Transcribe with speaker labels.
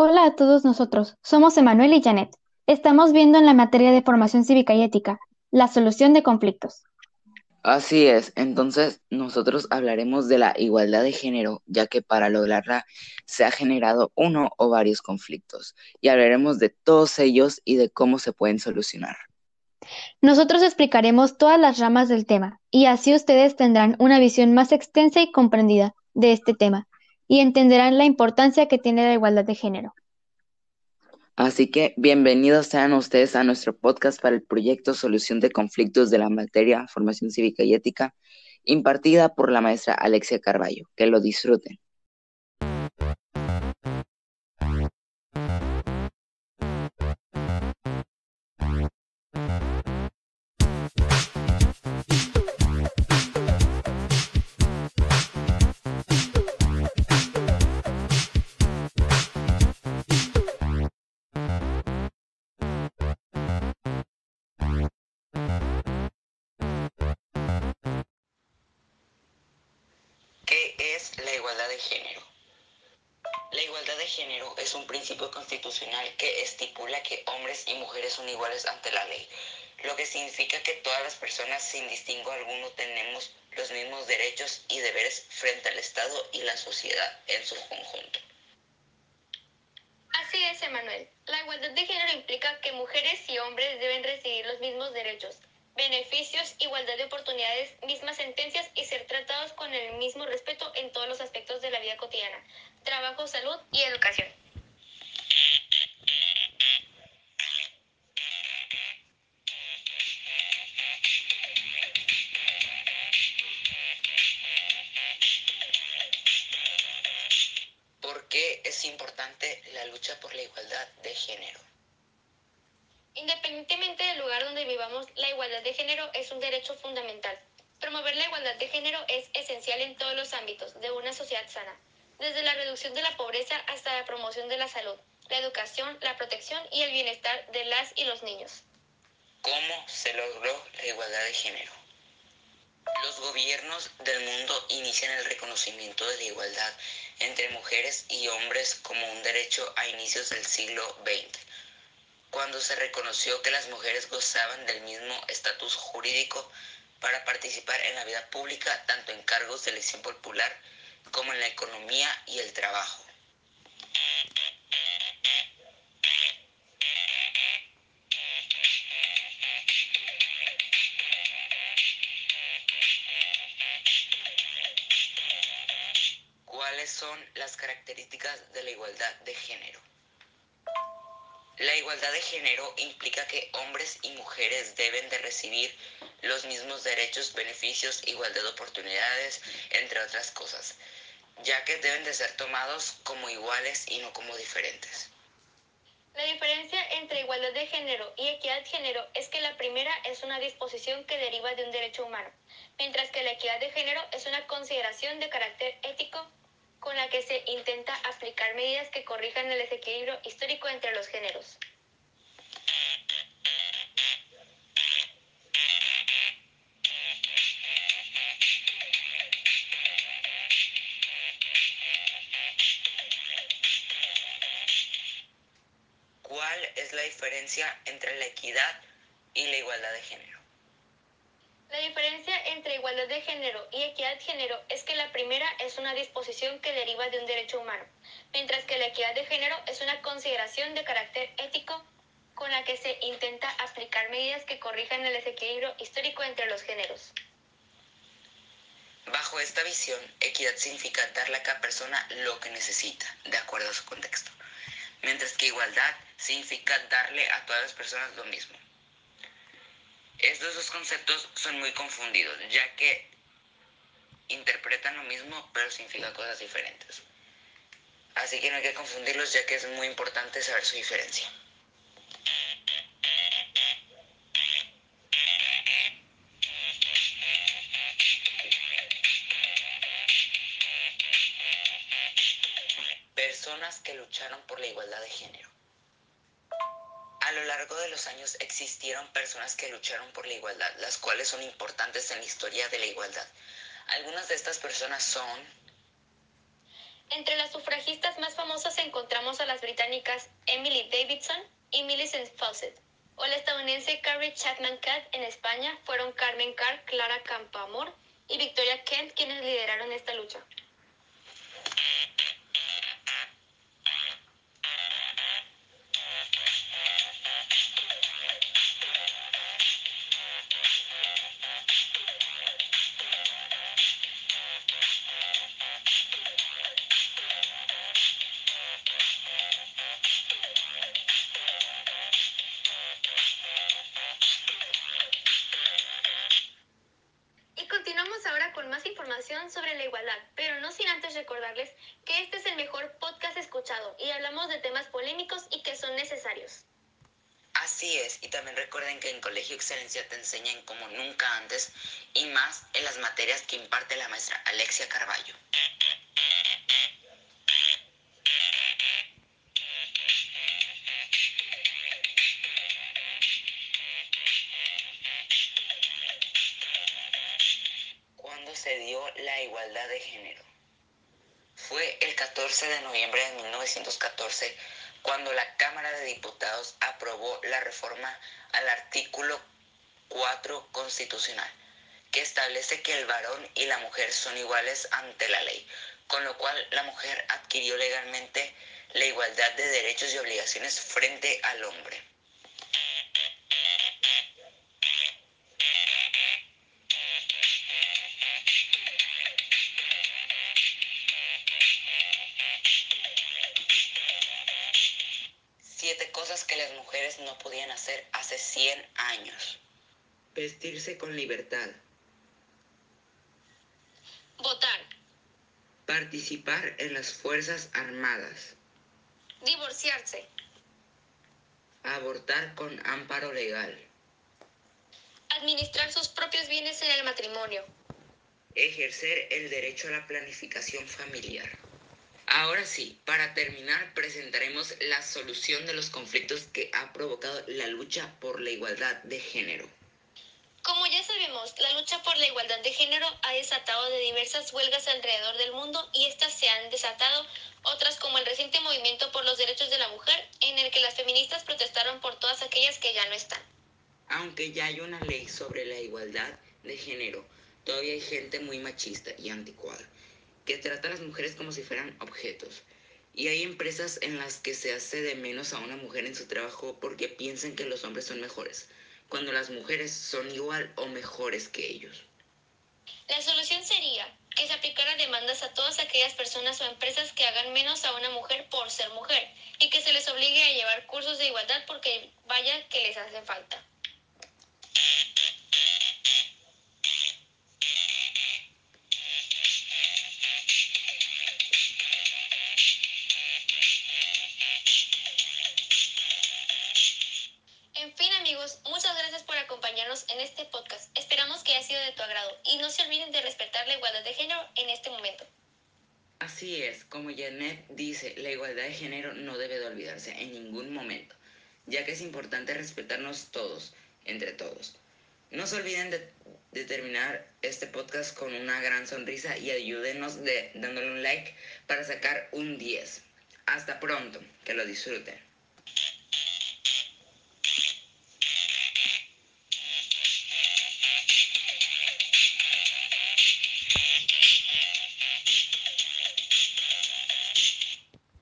Speaker 1: Hola a todos nosotros, somos Emanuel y Janet. Estamos viendo en la materia de formación cívica y ética la solución de conflictos.
Speaker 2: Así es, entonces nosotros hablaremos de la igualdad de género, ya que para lograrla se ha generado uno o varios conflictos, y hablaremos de todos ellos y de cómo se pueden solucionar.
Speaker 1: Nosotros explicaremos todas las ramas del tema, y así ustedes tendrán una visión más extensa y comprendida de este tema, y entenderán la importancia que tiene la igualdad de género.
Speaker 2: Así que bienvenidos sean ustedes a nuestro podcast para el proyecto Solución de Conflictos de la materia Formación Cívica y Ética, impartida por la maestra Alexia Carballo. Que lo disfruten. Es la igualdad de género? La igualdad de género es un principio constitucional que estipula que hombres y mujeres son iguales ante la ley, lo que significa que todas las personas sin distingo alguno tenemos los mismos derechos y deberes frente al Estado y la sociedad en su conjunto.
Speaker 3: Así es, Emanuel. La igualdad de género implica que mujeres y hombres deben recibir los mismos derechos, beneficios, igualdad de oportunidades, mismas sentencias y ser tratados mismo respeto en todos los aspectos de la vida cotidiana, trabajo, salud y educación.
Speaker 2: ¿Por qué es importante la lucha por la igualdad de género?
Speaker 3: Independientemente del lugar donde vivamos, la igualdad de género es un derecho fundamental. Promover la igualdad de género es esencial en todos los ámbitos de una sociedad sana, desde la reducción de la pobreza hasta la promoción de la salud, la educación, la protección y el bienestar de las y los niños.
Speaker 2: ¿Cómo se logró la igualdad de género? Los gobiernos del mundo inician el reconocimiento de la igualdad entre mujeres y hombres como un derecho a inicios del siglo XX, cuando se reconoció que las mujeres gozaban del mismo estatus jurídico para participar en la vida pública tanto en cargos de elección popular como en la economía y el trabajo. ¿Cuáles son las características de la igualdad de género? La igualdad de género implica que hombres y mujeres deben de recibir los mismos derechos, beneficios, igualdad de oportunidades, entre otras cosas, ya que deben de ser tomados como iguales y no como diferentes.
Speaker 3: La diferencia entre igualdad de género y equidad de género es que la primera es una disposición que deriva de un derecho humano, mientras que la equidad de género es una consideración de carácter ético con la que se intenta aplicar medidas que corrijan el desequilibrio histórico entre los géneros.
Speaker 2: Es la diferencia entre la equidad y la igualdad de género?
Speaker 3: La diferencia entre igualdad de género y equidad de género es que la primera es una disposición que deriva de un derecho humano, mientras que la equidad de género es una consideración de carácter ético con la que se intenta aplicar medidas que corrijan el desequilibrio histórico entre los géneros.
Speaker 2: Bajo esta visión, equidad significa darle a cada persona lo que necesita, de acuerdo a su contexto, mientras que igualdad significa darle a todas las personas lo mismo. Estos dos conceptos son muy confundidos, ya que interpretan lo mismo, pero significan cosas diferentes. Así que no hay que confundirlos, ya que es muy importante saber su diferencia. Personas que lucharon por la igualdad de género. A lo largo de los años existieron personas que lucharon por la igualdad, las cuales son importantes en la historia de la igualdad. Algunas de estas personas son...
Speaker 3: Entre las sufragistas más famosas encontramos a las británicas Emily Davidson y Millicent Fawcett, o la estadounidense Carrie Chapman Catt en España fueron Carmen Carr, Clara Campoamor y Victoria Kent quienes lideraron esta lucha.
Speaker 4: Así es, y también recuerden que en Colegio Excelencia te enseñan como nunca antes y más en las materias que imparte la maestra Alexia Carballo. se dio la igualdad de género. Fue el 14 de noviembre de 1914 cuando la Cámara de Diputados aprobó la reforma al artículo 4 constitucional, que establece que el varón y la mujer son iguales ante la ley, con lo cual la mujer adquirió legalmente la igualdad de derechos y obligaciones frente al hombre. Que las mujeres no podían hacer hace 100 años.
Speaker 2: Vestirse con libertad.
Speaker 3: Votar.
Speaker 2: Participar en las Fuerzas Armadas.
Speaker 3: Divorciarse.
Speaker 2: Abortar con amparo legal.
Speaker 3: Administrar sus propios bienes en el matrimonio.
Speaker 2: Ejercer el derecho a la planificación familiar. Ahora sí, para terminar presentaremos la solución de los conflictos que ha provocado la lucha por la igualdad de género.
Speaker 3: Como ya sabemos, la lucha por la igualdad de género ha desatado de diversas huelgas alrededor del mundo y estas se han desatado, otras como el reciente movimiento por los derechos de la mujer, en el que las feministas protestaron por todas aquellas que ya no están.
Speaker 2: Aunque ya hay una ley sobre la igualdad de género, todavía hay gente muy machista y anticuada que trata a las mujeres como si fueran objetos. Y hay empresas en las que se hace de menos a una mujer en su trabajo porque piensan que los hombres son mejores, cuando las mujeres son igual o mejores que ellos.
Speaker 3: La solución sería que se aplicara demandas a todas aquellas personas o empresas que hagan menos a una mujer por ser mujer y que se les obligue a llevar cursos de igualdad porque vaya que les hace falta. Respetar la igualdad de género en este momento.
Speaker 2: Así es, como Janet dice, la igualdad de género no debe de olvidarse en ningún momento, ya que es importante respetarnos todos, entre todos. No se olviden de, terminar este podcast con una gran sonrisa y ayúdenos de, dándole un like para sacar un 10. Hasta pronto, que lo disfruten.